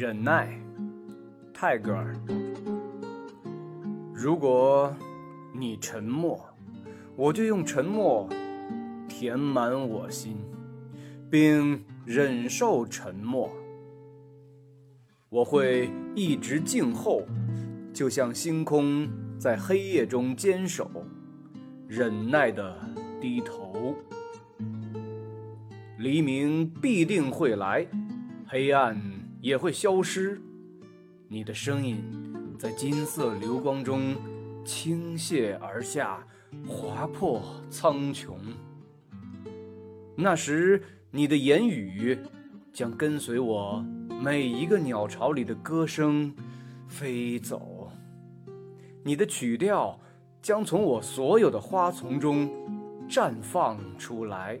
忍耐，泰戈尔。如果你沉默，我就用沉默填满我心，并忍受沉默。我会一直静候，就像星空在黑夜中坚守，忍耐地低头。黎明必定会来，黑暗也会消失。你的声音在金色流光中倾泻而下，划破苍穹。那时，你的言语将跟随我每一个鸟巢里的歌声飞走，你的曲调将从我所有的花丛中绽放出来。